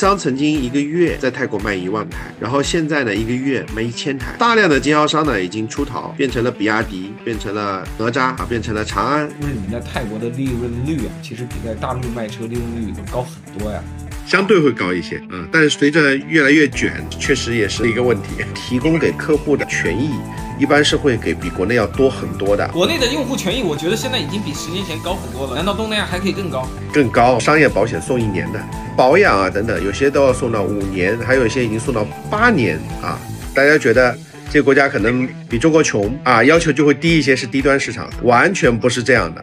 商曾经一个月在泰国卖一万台，然后现在呢一个月卖一千台。大量的经销商呢已经出逃，变成了比亚迪，变成了哪吒啊，变成了长安。因为你们在泰国的利润率啊，其实比在大陆卖车利润率高很多呀。相对会高一些，嗯，但是随着越来越卷，确实也是一个问题。提供给客户的权益，一般是会给比国内要多很多的。国内的用户权益，我觉得现在已经比十年前高很多了。难道东南亚还可以更高？更高，商业保险送一年的，保养啊等等，有些都要送到五年，还有一些已经送到八年啊。大家觉得这个国家可能比中国穷啊，要求就会低一些，是低端市场，完全不是这样的。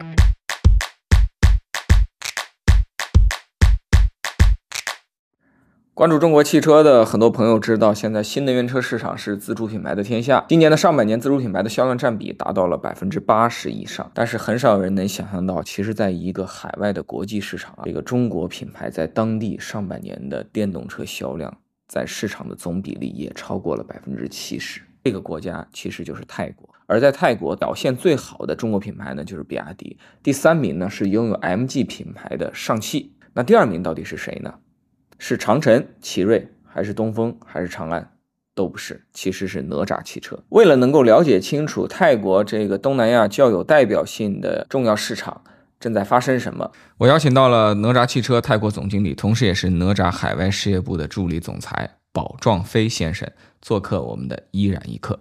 关注中国汽车的很多朋友知道，现在新能源车市场是自主品牌的天下。今年的上半年，自主品牌的销量占比达到了百分之八十以上。但是很少有人能想象到，其实在一个海外的国际市场，这个中国品牌在当地上半年的电动车销量在市场的总比例也超过了百分之七十。这个国家其实就是泰国，而在泰国表现最好的中国品牌呢，就是比亚迪。第三名呢是拥有 MG 品牌的上汽。那第二名到底是谁呢？是长城、奇瑞，还是东风，还是长安？都不是，其实是哪吒汽车。为了能够了解清楚泰国这个东南亚较有代表性的重要市场正在发生什么，我邀请到了哪吒汽车泰国总经理，同时也是哪吒海外事业部的助理总裁宝壮飞先生做客我们的依然一刻。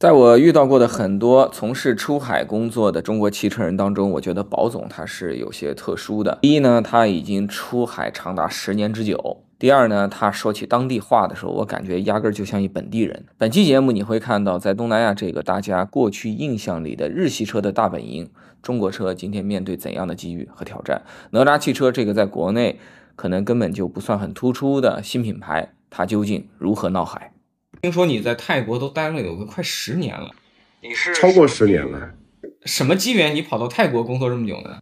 在我遇到过的很多从事出海工作的中国汽车人当中，我觉得宝总他是有些特殊的。第一呢，他已经出海长达十年之久；第二呢，他说起当地话的时候，我感觉压根儿就像一本地人。本期节目你会看到，在东南亚这个大家过去印象里的日系车的大本营，中国车今天面对怎样的机遇和挑战？哪吒汽车这个在国内可能根本就不算很突出的新品牌，它究竟如何闹海？听说你在泰国都待了有个快十年了，你是超过十年了。什么机缘你跑到泰国工作这么久呢？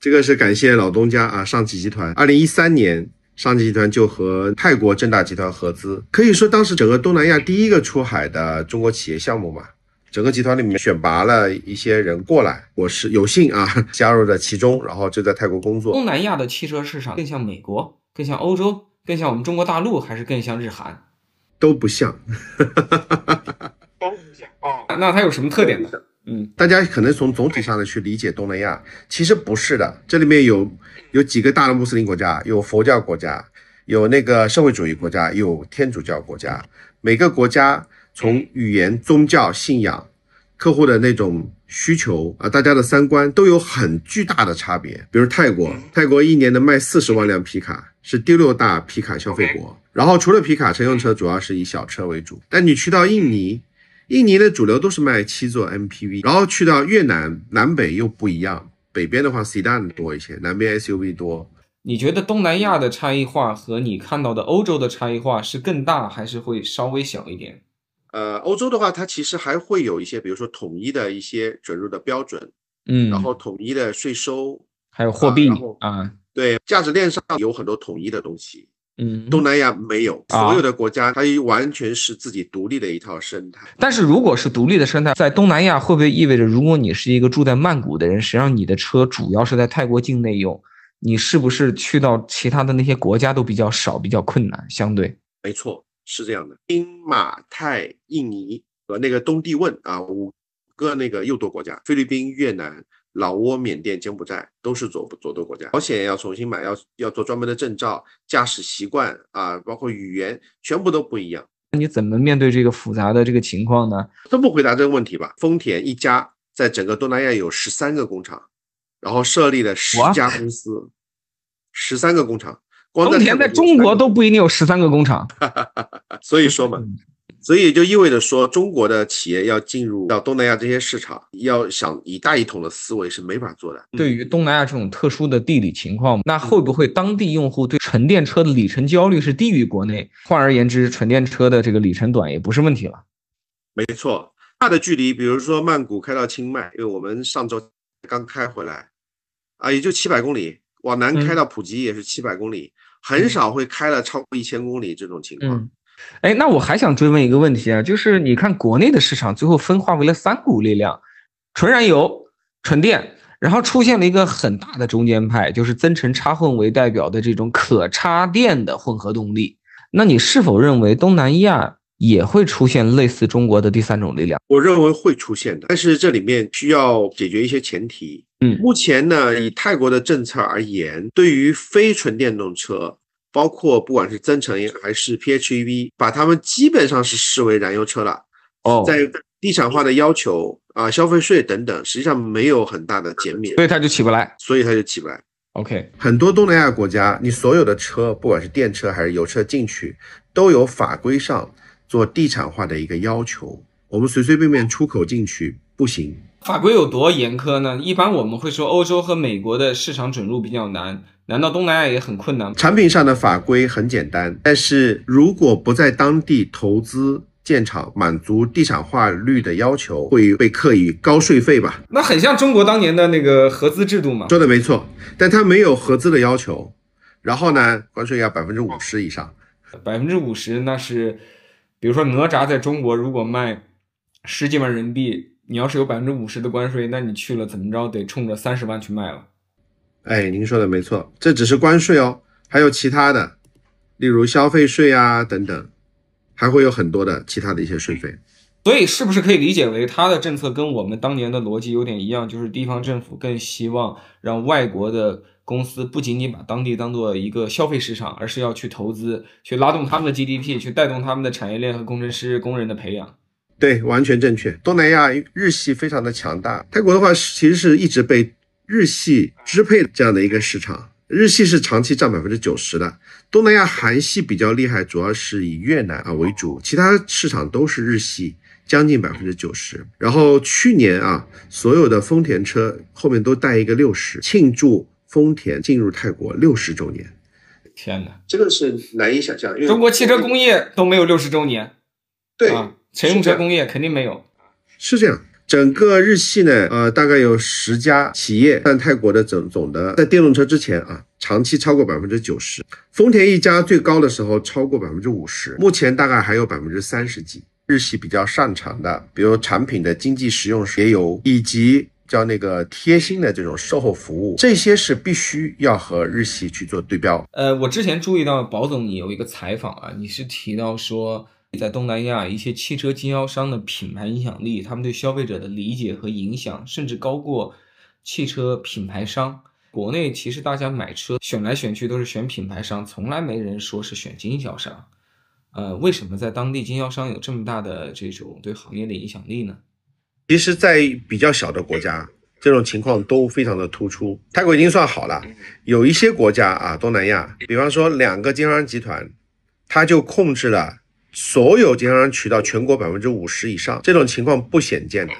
这个是感谢老东家啊，上汽集团。二零一三年，上汽集团就和泰国正大集团合资，可以说当时整个东南亚第一个出海的中国企业项目嘛。整个集团里面选拔了一些人过来，我是有幸啊加入了其中，然后就在泰国工作。东南亚的汽车市场更像美国，更像欧洲，更像我们中国大陆，还是更像日韩？都不像，都不像哦。那它有什么特点呢？嗯，大家可能从总体上的去理解东南亚，其实不是的。这里面有有几个大的穆斯林国家，有佛教国家，有那个社会主义国家，有天主教国家。每个国家从语言、宗教、信仰、客户的那种需求啊，大家的三观都有很巨大的差别。比如泰国，泰国一年能卖四十万辆皮卡，是第六大皮卡消费国。然后除了皮卡，乘用车主要是以小车为主。但你去到印尼，印尼的主流都是卖七座 MPV。然后去到越南，南北又不一样，北边的话 Sedan 多一些，南边 SUV 多。你觉得东南亚的差异化和你看到的欧洲的差异化是更大，还是会稍微小一点？呃，欧洲的话，它其实还会有一些，比如说统一的一些准入的标准，嗯，然后统一的税收，还有货币啊，对，价值链上有很多统一的东西。嗯，东南亚没有，所有的国家它完全是自己独立的一套生态。但是如果是独立的生态，在东南亚会不会意味着，如果你是一个住在曼谷的人，实际上你的车主要是在泰国境内用，你是不是去到其他的那些国家都比较少，比较困难？相对，没错，是这样的。英、马、泰、印尼和那个东帝汶啊，五个那个右舵国家，菲律宾、越南。老挝、缅甸、柬埔寨都是左左舵国家，保险要重新买，要要做专门的证照，驾驶习惯啊，包括语言，全部都不一样。那你怎么面对这个复杂的这个情况呢？都不回答这个问题吧？丰田一家在整个东南亚有十三个工厂，然后设立了十家公司，十三个工厂。丰田在中国都不一定有十三个工厂，所以说嘛。所以就意味着说，中国的企业要进入到东南亚这些市场，要想一大一统的思维是没法做的。对于东南亚这种特殊的地理情况，那会不会当地用户对纯电车的里程焦虑是低于国内？换而言之，纯电车的这个里程短也不是问题了。没错，大的距离，比如说曼谷开到清迈，因为我们上周刚开回来，啊，也就七百公里，往南开到普吉也是七百公里，很少会开了超过一千公里这种情况。哎，那我还想追问一个问题啊，就是你看国内的市场最后分化为了三股力量：纯燃油、纯电，然后出现了一个很大的中间派，就是增程插混为代表的这种可插电的混合动力。那你是否认为东南亚也会出现类似中国的第三种力量？我认为会出现的，但是这里面需要解决一些前提。嗯，目前呢，以泰国的政策而言，对于非纯电动车，包括不管是增程还是 PHEV，把它们基本上是视为燃油车了。哦，在地产化的要求啊、消费税等等，实际上没有很大的减免，所以它就起不来。所以它就起不来。OK，很多东南亚国家，你所有的车，不管是电车还是油车进去，都有法规上做地产化的一个要求。我们随随便便出口进去不行。法规有多严苛呢？一般我们会说欧洲和美国的市场准入比较难，难道东南亚也很困难吗？产品上的法规很简单，但是如果不在当地投资建厂，满足地产化率的要求，会被课以高税费吧？那很像中国当年的那个合资制度嘛。说的没错，但它没有合资的要求。然后呢，关税要百分之五十以上。百分之五十那是，比如说哪吒在中国如果卖十几万人民币，你要是有百分之五十的关税，那你去了怎么着得冲着三十万去卖了。哎，您说的没错，这只是关税哦，还有其他的，例如消费税啊等等，还会有很多的其他的一些税费。所以是不是可以理解为他的政策跟我们当年的逻辑有点一样，就是地方政府更希望让外国的公司不仅仅把当地当做一个消费市场，而是要去投资，去拉动他们的 GDP，去带动他们的产业链和工程师、工人的培养。对，完全正确。东南亚日系非常的强大，泰国的话其实是一直被日系支配这样的一个市场，日系是长期占百分之九十的。东南亚韩系比较厉害，主要是以越南啊为主，其他市场都是日系，将近百分之九十。然后去年啊，所有的丰田车后面都带一个六十，庆祝丰田进入泰国六十周年。天哪，这个是难以想象，因为中国汽车工业都没有六十周年，对啊，乘用车工业肯定没有。是这样，整个日系呢，呃，大概有十家企业占泰国的总总的在电动车之前啊，长期超过百分之九十。丰田一家最高的时候超过百分之五十，目前大概还有百分之三十几。日系比较擅长的，比如产品的经济实用也有，以及叫那个贴心的这种售后服务，这些是必须要和日系去做对标。呃，我之前注意到宝总你有一个采访啊，你是提到说，在东南亚一些汽车经销商的品牌影响力，他们对消费者的理解和影响，甚至高过汽车品牌商。国内其实大家买车选来选去都是选品牌商，从来没人说是选经销商。呃，为什么在当地经销商有这么大的这种对行业的影响力呢？其实，在比较小的国家，这种情况都非常的突出。泰国已经算好了，有一些国家啊，东南亚，比方说两个经销商集团，它就控制了所有经销商渠道全国百分之五十以上，这种情况不鲜见的。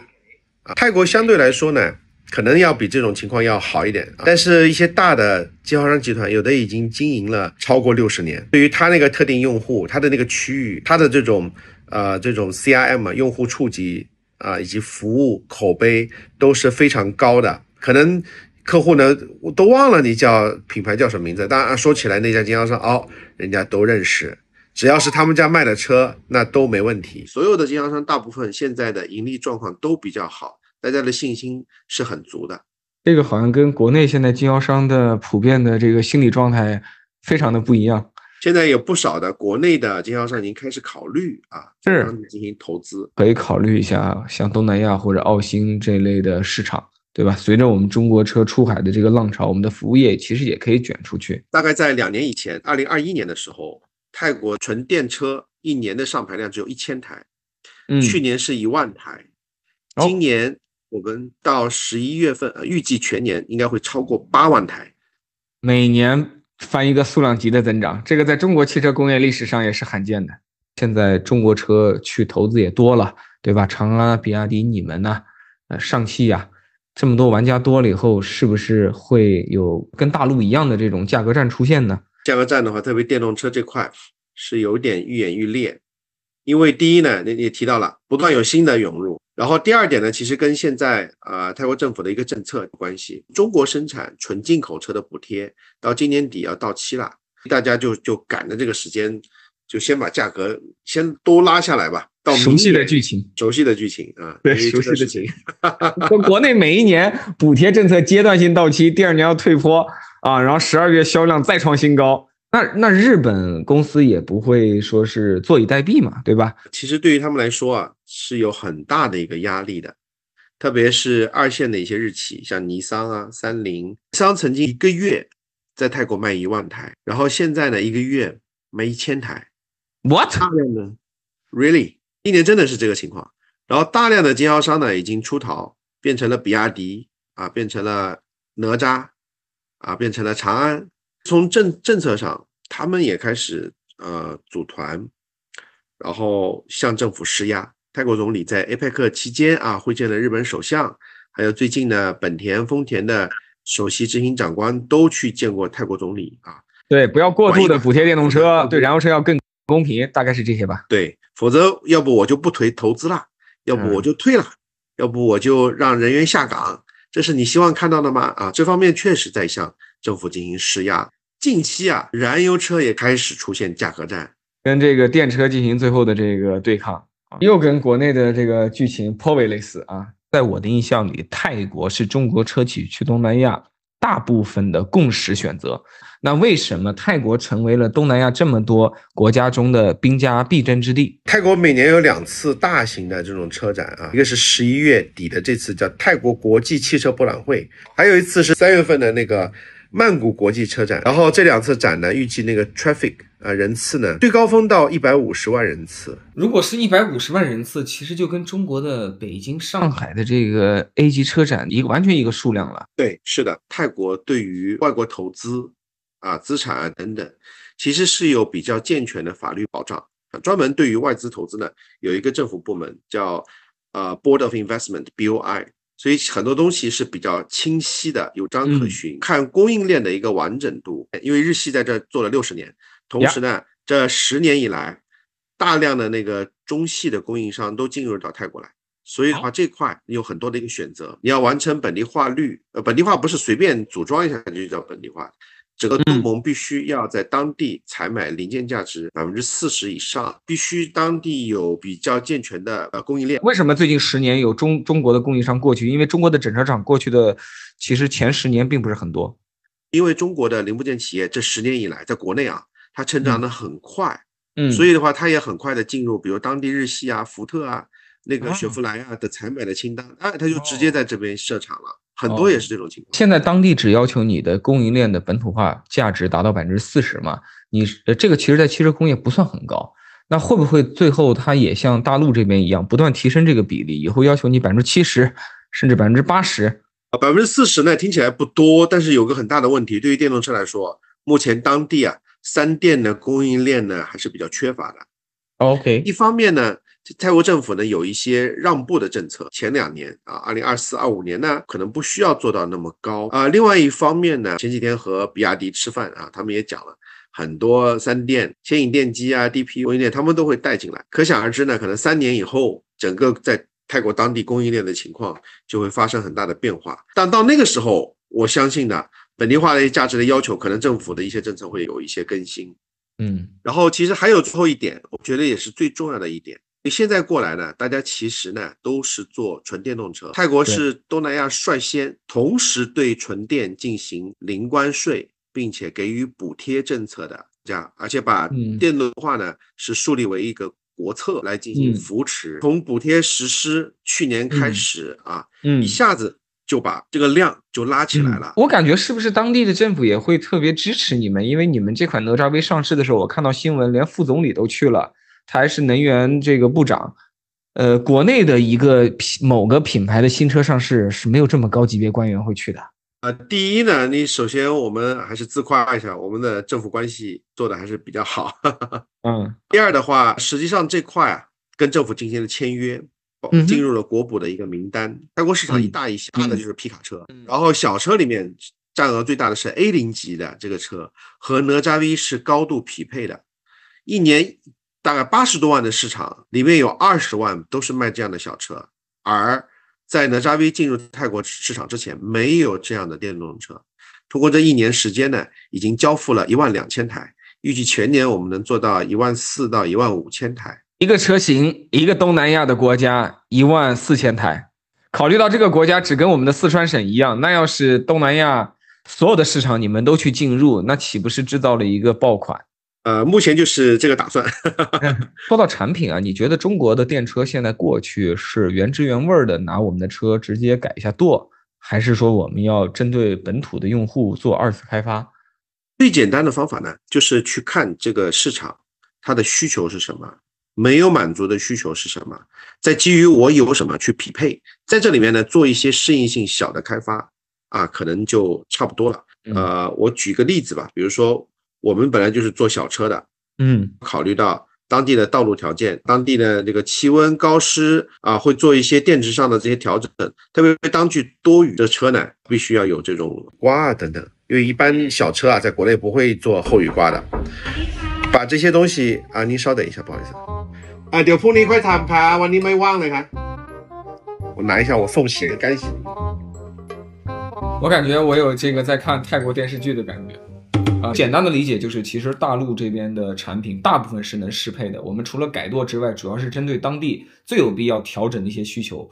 啊，泰国相对来说呢，可能要比这种情况要好一点，但是一些大的经销商集团，有的已经经营了超过六十年，对于他那个特定用户，他的那个区域，他的这种呃这种 CRM，用户触及啊、以及服务口碑都是非常高的，可能。客户呢，我都忘了你叫品牌叫什么名字。当然说起来，那家经销商哦，人家都认识，只要是他们家卖的车，那都没问题。所有的经销商大部分现在的盈利状况都比较好，大家的信心是很足的。这个好像跟国内现在经销商的普遍的这个心理状态非常的不一样。现在有不少的国内的经销商已经开始考虑啊，是进行投资。可以考虑一下像东南亚或者澳新这类的市场，对吧？随着我们中国车出海的这个浪潮，我们的服务业其实也可以卷出去。大概在两年以前，二零二一年的时候，泰国纯电车一年的上牌量只有一千台，嗯，去年是一万台，哦今年我们到十一月份，呃，预计全年应该会超过八万台。每年翻一个数量级的增长，这个在中国汽车工业历史上也是罕见的。现在中国车去投资也多了，对吧？长安啊、比亚迪、你们呢、呃，上汽呀、这么多玩家多了以后，是不是会有跟大陆一样的这种价格战出现呢？价格战的话，特别电动车这块是有点愈演愈烈，因为第一呢，你也提到了，不断有新的涌入，然后第二点呢，其实跟现在啊、呃泰国政府的一个政策有关系，中国生产纯进口车的补贴到今年底要到期了，大家就就赶着这个时间，就先把价格先都拉下来吧，到熟悉的剧情，熟悉的剧情啊，对熟悉的这个事情，国国内每一年补贴政策阶段性到期，第二年要退坡啊，然后十二月销量再创新高。那那日本公司也不会说是坐以待毙嘛，对吧？其实对于他们来说啊，是有很大的一个压力的，特别是二线的一些日企，像尼桑啊、三菱。尼桑曾经一个月在泰国卖一万台，然后现在呢，一个月卖一千台，What？大量的，really，一年真的是这个情况。然后大量的经销商呢已经出逃，变成了比亚迪啊，变成了哪吒啊，变成了长安。从政政策上，他们也开始呃组团，然后向政府施压。泰国总理在 APEC 期间啊会见了日本首相，还有最近呢，本田、丰田的首席执行长官都去见过泰国总理啊。对，不要过度的补贴电动车，对燃油车要更公平，大概是这些吧。对，否则要不我就不推投资了，要不我就退了，要不我就让人员下岗，这是你希望看到的吗？啊，这方面确实在向政府进行施压。近期啊，燃油车也开始出现价格战，跟这个电车进行最后的这个对抗，啊又跟国内的这个剧情颇为类似啊。在我的印象里，泰国是中国车企去东南亚大部分的共识选择。那为什么泰国成为了东南亚这么多国家中的兵家必争之地？泰国每年有两次大型的这种车展啊，一个是十一月底的这次叫泰国国际汽车博览会，还有一次是三月份的那个曼谷国际车展。然后这两次展呢，预计那个 traffic 啊人次呢，最高峰到一百五十万人次。如果是一百五十万人次，其实就跟中国的北京、上海的这个 A 级车展一个完全一个数量了。对，是的，泰国对于外国投资啊、资产啊等等，其实是有比较健全的法律保障。啊专门对于外资投资呢，有一个政府部门叫呃 Board of Investment BOI，所以很多东西是比较清晰的，有章可嗯循。看供应链的一个完整度，因为日系在这做了六十年，同时呢，这十年以来，大量的那个中系的供应商都进入到泰国来。所以的话，这块你有很多的一个选择，你要完成本地化率，呃，本地化不是随便组装一下就叫本地化，整个东嗯盟必须要在当地采买零件价值百分之四十以上，必须当地有比较健全的呃供应链。为什么最近十年有中中国的供应商过去？因为中国的整车厂过去的其实前十年并不是很多。因为中国的零部件企业这十年以来在国内啊，它成长的很快，嗯所以的话，它也很快的进入，比如当地日系啊、福特啊、那个哦雪佛兰啊的采买的清单，哎，他就直接在这边设厂了，很哦多也是这种情况。现在当地只要求你的供应链的本土化价值达到百分之四十嘛，你呃这个其实在汽车工业不算很高。那会不会最后它也像大陆这边一样，不断提升这个比例？以后要求你百分之七十，甚至百分之八十？啊，百分之四十呢，听起来不多，但是有个很大的问题，对于电动车来说，目前当地啊三电的供应链呢还是比较缺乏的。OK，一方面呢，泰国政府呢有一些让步的政策，前两年啊，二零二四、二五年呢可能不需要做到那么高啊。另外一方面呢，前几天和比亚迪吃饭啊，他们也讲了。很多三电、牵引电机啊、DP 供应链，他们都会带进来。可想而知呢，可能三年以后，整个在泰国当地供应链的情况就会发生很大的变化。但到那个时候，我相信呢，本地化的价值的要求，可能政府的一些政策会有一些更新。嗯然后其实还有最后一点，我觉得也是最重要的一点。你现在过来呢，大家其实呢都是做纯电动车。泰国是东南亚率先同时对纯电进行零关税，并且给予补贴政策的这样，而且把嗯电动化呢是树立为一个国策来进行嗯扶持。从补贴实施去年开始啊，嗯一下子就把这个量就拉起来了。我感觉是不是当地的政府也会特别支持你们？因为你们这款哪吒 V 上市的时候，我看到新闻，连副总理都去了，他还是能源这个部长。呃，国内的一个品某个品牌的新车上市是没有这么高级别官员会去的。呃，第一呢，你首先我们还是自夸一下，我们的政府关系做的还是比较好。嗯第二的话，实际上这块啊，跟政府进行了签约，进入了国补的一个名单。泰国市场一嗯大一小，嗯的就是皮卡车，嗯然后小车里面占额最大的是 A 零级的这个车，和哪吒 V 是高度匹配的，一年大概八十多万的市场，里面有二十万都是卖这样的小车，而在哪吒 V 进入泰国市场之前，没有这样的电动车。通过这一年时间呢，已经交付了一万两千台，预计全年我们能做到一万四到一万五千台。一个车型，一个东南亚的国家，一万四千台。考虑到这个国家只跟我们的四川省一样，那要是东南亚所有的市场你们都去进入，那岂不是制造了一个爆款？呃，目前就是这个打算。说到产品啊，你觉得中国的电车现在过去是原汁原味的拿我们的车直接改一下舵，还是说我们要针对本土的用户做二次开发？最简单的方法呢，就是去看这个市场它的需求是什么。没有满足的需求是什么？在基于我有什么去匹配，在这里面呢做一些适应性小的开发啊，可能就差不多了。呃，我举个例子吧，比如说我们本来就是做小车的，嗯，考虑到当地的道路条件、当地的这个气温、高湿啊，会做一些电池上的这些调整。特别当具多雨的车呢，必须要有这种刮啊等等，因为一般小车啊，在国内不会做后雨刮的。把这些东西啊，您稍等一下，不好意思。啊，就铺你一块谈判，我你没忘了看。我拿一下我送洗的干洗。我感觉我有这个在看泰国电视剧的感觉。啊，简单的理解就是，其实大陆这边的产品大部分是能适配的。我们除了改舵之外，主要是针对当地最有必要调整的一些需求，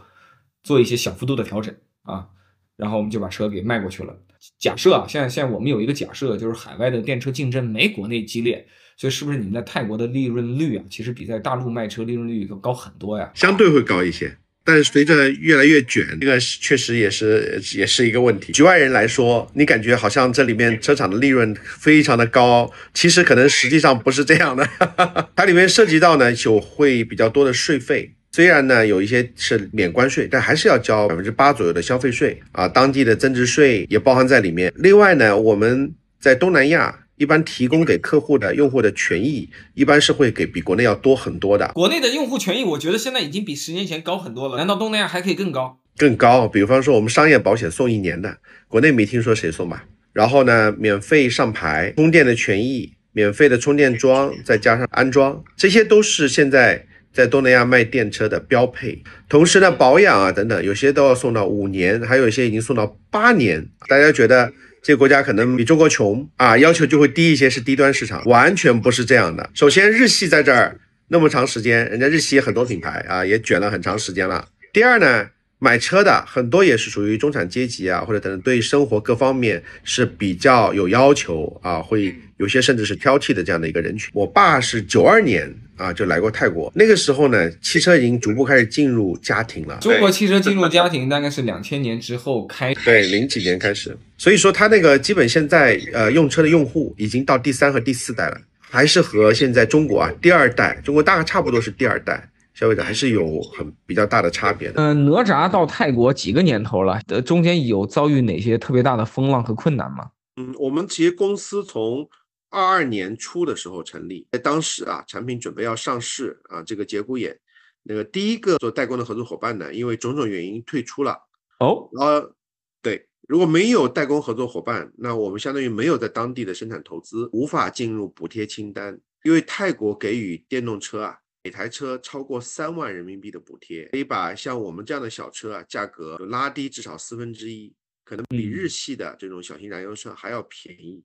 做一些小幅度的调整啊。然后我们就把车给卖过去了。假设啊，现在现在我们有一个假设，就是海外的电车竞争没国内激烈。所以是不是你们在泰国的利润率啊，其实比在大陆卖车利润率要高很多呀？相对会高一些，但是随着越来越卷，这个确实也是也是一个问题。局外人来说，你感觉好像这里面车厂的利润非常的高，其实可能实际上不是这样的。它里面涉及到呢，就会比较多的税费，虽然呢有一些是免关税，但还是要交百分之八左右的消费税啊，当地的增值税也包含在里面。另外呢，我们在东南亚。一般提供给客户的用户的权益，一般是会给比国内要多很多的。国内的用户权益，我觉得现在已经比十年前高很多了。难道东南亚还可以更高？更高，比方说我们商业保险送一年的，国内没听说谁送吧。然后呢，免费上牌、充电的权益、免费的充电桩，再加上安装，这些都是现在在东南亚卖电车的标配。同时呢，保养啊等等，有些都要送到五年，还有一些已经送到八年。大家觉得？这个国家可能比中国穷啊，要求就会低一些，是低端市场，完全不是这样的。首先，日系在这儿那么长时间，人家日系很多品牌啊，也卷了很长时间了。第二呢，买车的很多也是属于中产阶级啊，或者等等，对生活各方面是比较有要求啊，会有些甚至是挑剔的这样的一个人群。我爸是九二年。啊，就来过泰国，那个时候呢，汽车已经逐步开始进入家庭了。中国汽车进入家庭大概是两千年之后开，对，零几年开始。所以说，它那个基本现在呃用车的用户已经到第三和第四代了，还是和现在中国啊第二代，中国大概差不多是第二代消费者，还是有很比较大的差别的。嗯，哪吒到泰国几个年头了？呃，中间有遭遇哪些特别大的风浪和困难吗？嗯，我们其实公司从。二二年初的时候成立，在当时啊，产品准备要上市啊，这个节骨眼，那个第一个做代工的合作伙伴呢，因为种种原因退出了。哦，呃，对，如果没有代工合作伙伴，那我们相当于没有在当地的生产投资，无法进入补贴清单。因为泰国给予电动车啊，每台车超过三万人民币的补贴，可以把像我们这样的小车啊，价格拉低至少四分之一，可能比日系的这种小型燃油车还要便宜。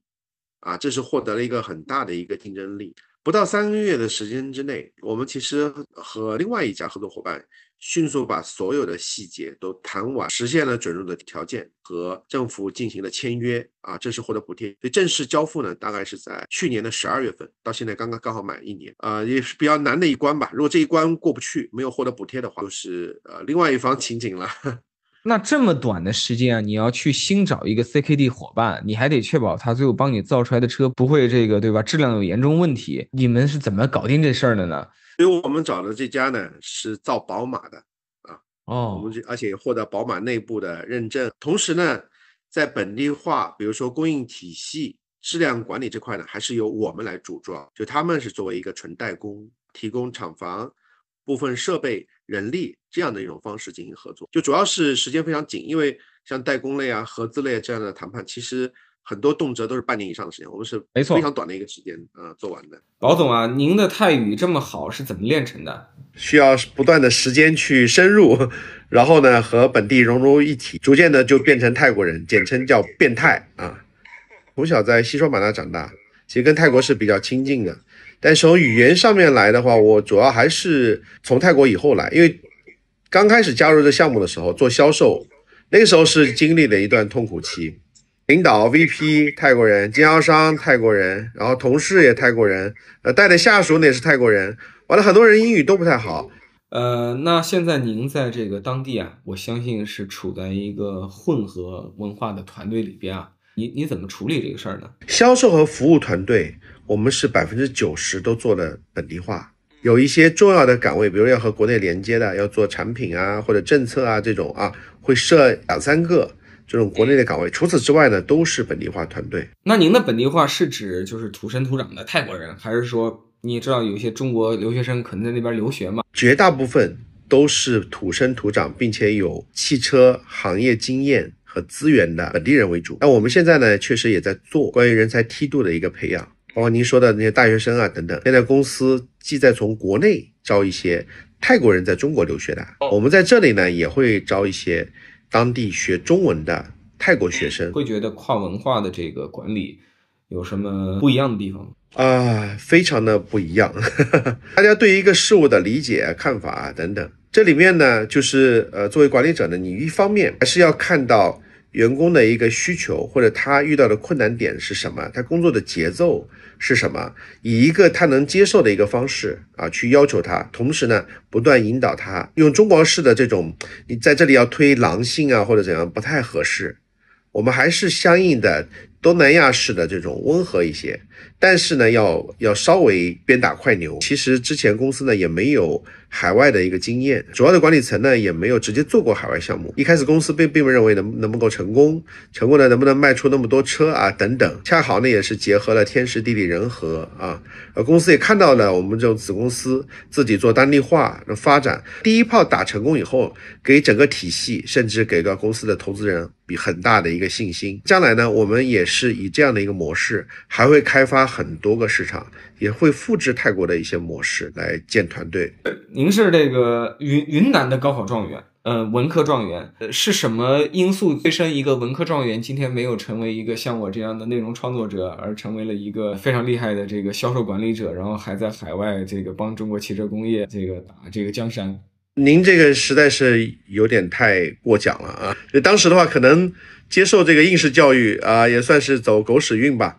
啊，这是获得了一个很大的一个竞争力。不到三个月的时间之内，我们其实和另外一家合作伙伴迅速把所有的细节都谈完，实现了准入的条件和政府进行了签约啊，正式获得补贴。所以正式交付呢，大概是在去年的十二月份，到现在刚刚刚好满一年啊，也是比较难的一关吧。如果这一关过不去，没有获得补贴的话，就是呃另外一方 情景了。那这么短的时间啊，你要去新找一个 CKD 伙伴，你还得确保他最后帮你造出来的车不会这个，对吧？质量有严重问题。你们是怎么搞定这事儿的呢？所以我们找的这家呢是造宝马的啊，哦，我们而且获得宝马内部的认证，同时呢，在本地化，比如说供应体系、质量管理这块呢，还是由我们来主装，就他们是作为一个纯代工，提供厂房。部分设备、人力这样的一种方式进行合作，就主要是时间非常紧，因为像代工类啊、合资类这样的谈判，其实很多动辄都是半年以上的时间，我们是没错非常短的一个时间啊做完的。宝总啊，您的泰语这么好，是怎么练成的？需要不断的时间去深入，然后呢和本地融入一体，逐渐的就变成泰国人，简称叫变态啊。从小在西双版纳长大，其实跟泰国是比较亲近的。但从语言上面来的话，我主要还是从泰国以后来，因为刚开始加入这项目的时候做销售，那个时候是经历了一段痛苦期。领导 VP 泰国人，经销商泰国人，然后同事也泰国人，呃，带的下属呢也是泰国人，完了很多人英语都不太好。呃，那现在您在这个当地啊，我相信是处在一个混合文化的团队里边啊，你你怎么处理这个事儿呢？销售和服务团队，我们是百分之九十都做了本地化，有一些重要的岗位，比如要和国内连接的，要做产品啊或者政策啊这种啊，会设两三个。这种国内的岗位，除此之外呢，都是本地化团队。那您的本地化是指就是土生土长的泰国人，还是说你知道有一些中国留学生可能在那边留学吗？绝大部分都是土生土长，并且有汽车行业经验和资源的本地人为主。那我们现在呢，确实也在做关于人才梯度的一个培养，包括您说的那些大学生啊等等。现在公司既在从国内招一些泰国人在中国留学的，我们在这里呢也会招一些。当地学中文的泰国学生会觉得跨文化的这个管理有什么不一样的地方啊？非常的不一样，大家对一个事物的理解、看法啊等等，这里面呢，就是呃，作为管理者呢，你一方面还是要看到。员工的一个需求或者他遇到的困难点是什么？他工作的节奏是什么？以一个他能接受的一个方式啊，去要求他，同时呢，不断引导他。用中国式的这种，你在这里要推狼性啊或者怎样，不太合适。我们还是相应的东南亚式的这种温和一些。但是呢，要要稍微鞭打快牛。其实之前公司呢也没有海外的一个经验，主要的管理层呢也没有直接做过海外项目。一开始公司并并不认为能能不能够成功，成功的能不能卖出那么多车啊等等。恰好呢也是结合了天时地利人和啊，呃公司也看到了我们这种子公司自己做当地化的发展，第一炮打成功以后，给整个体系甚至给个公司的投资人比很大的一个信心。将来呢我们也是以这样的一个模式，还会开发。很多个市场也会复制泰国的一些模式来建团队。您是这个云云南的高考状元，呃，文科状元，是什么因素催生一个文科状元今天没有成为一个像我这样的内容创作者，而成为了一个非常厉害的这个销售管理者，然后还在海外这个帮中国汽车工业这个打这个江山？您这个实在是有点太过奖了啊！就当时的话，可能接受这个应试教育啊，也算是走狗屎运吧。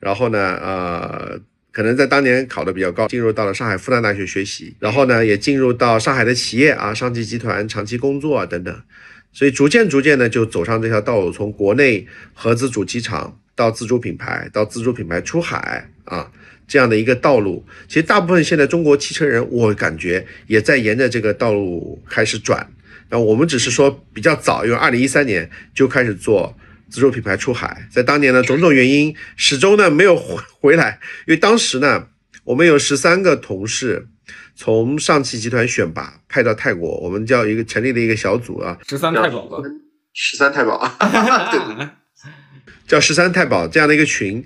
然后呢，呃，可能在当年考的比较高，进入到了上海复旦大学学习，然后呢，也进入到上海的企业啊，上汽集团长期工作啊等等，所以逐渐逐渐的就走上这条道路，从国内合资主机厂到自主品牌，到自主品牌出海啊，这样的一个道路，其实大部分现在中国汽车人，我感觉也在沿着这个道路开始转，那我们只是说比较早，因为二零一三年就开始做。自主品牌出海，在当年呢，种种原因始终呢没有回回来。因为当时呢，我们有十三个同事从上汽集团选拔派到泰国，我们叫一个成立了一个小组啊，十三太保吧，十三太保啊，叫十三太保这样的一个群。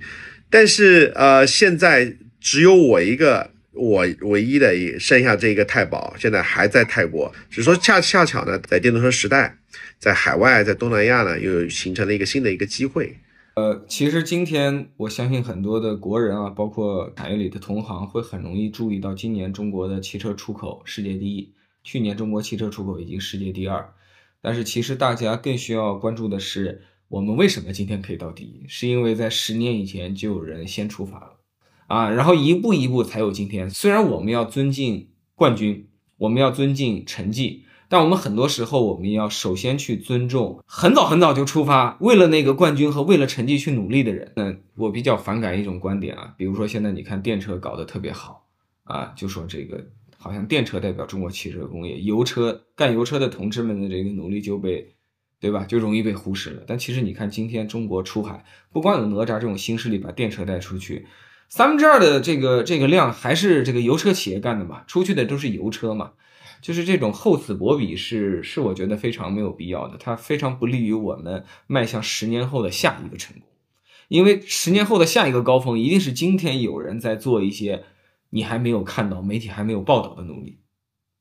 但是呃，现在只有我一个，我唯一的剩下这一个太保，现在还在泰国。只是说恰恰巧呢，在电动车时代。在海外，在东南亚呢，又形成了一个新的一个机会。呃，其实今天我相信很多的国人啊，包括产业里的同行，会很容易注意到今年中国的汽车出口世界第一，去年中国汽车出口已经世界第二。但是其实大家更需要关注的是，我们为什么今天可以到第一？是因为在十年以前就有人先出发了啊，然后一步一步才有今天。虽然我们要尊敬冠军，我们要尊敬成绩。但我们很多时候，我们要首先去尊重很早很早就出发，为了那个冠军和为了成绩去努力的人。那我比较反感一种观点啊，比如说现在你看电车搞得特别好啊，就说这个好像电车代表中国汽车工业，油车干油车的同志们的这个努力就被，对吧？就容易被忽视了。但其实你看今天中国出海，不光有哪吒这种新势力把电车带出去，三分之二的这个这个量还是这个油车企业干的嘛，出去的都是油车嘛。就是这种厚此薄彼是是我觉得非常没有必要的，它非常不利于我们迈向十年后的下一个成功，因为十年后的下一个高峰一定是今天有人在做一些你还没有看到、媒体还没有报道的努力。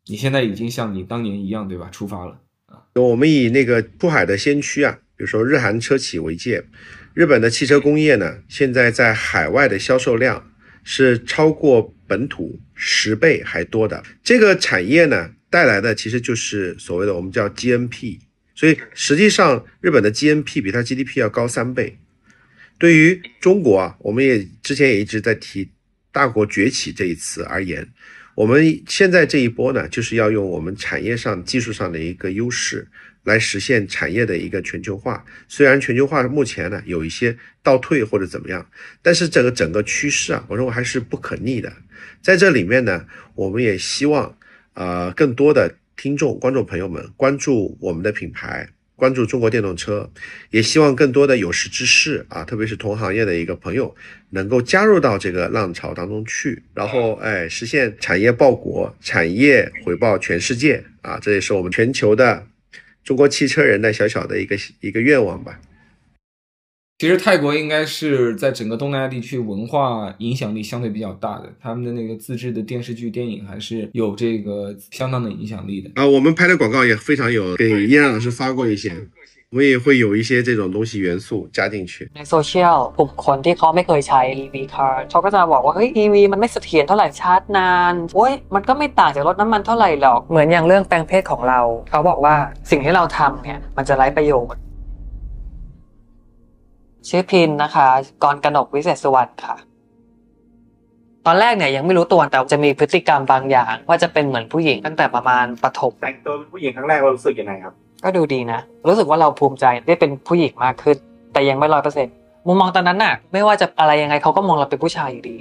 你现在已经像你当年一样，对吧？出发了啊！我们以那个出海的先驱啊，比如说日韩车企为界，日本的汽车工业呢，现在在海外的销售量是超过本土十倍还多的。这个产业呢带来的其实就是所谓的我们叫 GNP，所以实际上日本的 GNP 比它 GDP 要高三倍。对于中国啊，我们也之前也一直在提“大国崛起”这一词而言，我们现在这一波呢，就是要用我们产业上、技术上的一个优势。来实现产业的一个全球化。虽然全球化目前呢有一些倒退或者怎么样，但是这个整个趋势啊，我认为还是不可逆的。在这里面呢，我们也希望呃更多的听众、观众朋友们关注我们的品牌，关注中国电动车，也希望更多的有识之士啊，特别是同行业的一个朋友，能够加入到这个浪潮当中去，然后哎实现产业报国、产业回报全世界啊！这也是我们全球的。中国汽车人的小小的一个一个愿望吧。其实泰国应该是在整个东南亚地区文化影响力相对比较大的，他们的那个自制的电视剧、电影还是有这个相当的影响力的啊。我们拍的广告也非常有，给燕老师发过一些。我也会有一些这种东西元素加进去。ในโซเชียลกลุ่มคนที่เขาไม่เคยใช้ EV car เขาก็จะบอกว่าเฮ้ย EV มันไม่เสถียรเท่าไหร่ชาร์จนานโอ้ยมันก็ไม่ต่างจากรถน้ำมันเท่าไหร่หรอกเหมือนอย่างเรื่องแปลงเพศของเรา เขาบอกว่าสิ่งที่เราทำเนี่ยมันจะไร้ประโยชน์ชื่อพินนะคะกรกนกวิเศษสุวรรณค่ะ ตอนแรกเนี่ยยังไม่รู้ตัวแต่จะมีพฤติกรรมบางอย่าง ว่าจะเป็นเหมือนผู้หญิงตั้งแต่ประมาณปฐมแต่งตัวเป็นผู้หญิงครั้งแรกเรารู้สึกยังไงครับ ก็ดูดีนะ รู้สึกว่าเราภูมิใจได้เป็นผู้หญิงมากขึ้น แต่ยังไม่ร้อยเปอร์เซ็นต์มุมมองตอนนั้นน่ะ ไม่ว่าจะอะไรยังไงเขาก็มองเราเป็นผู้ชายอยู่ดี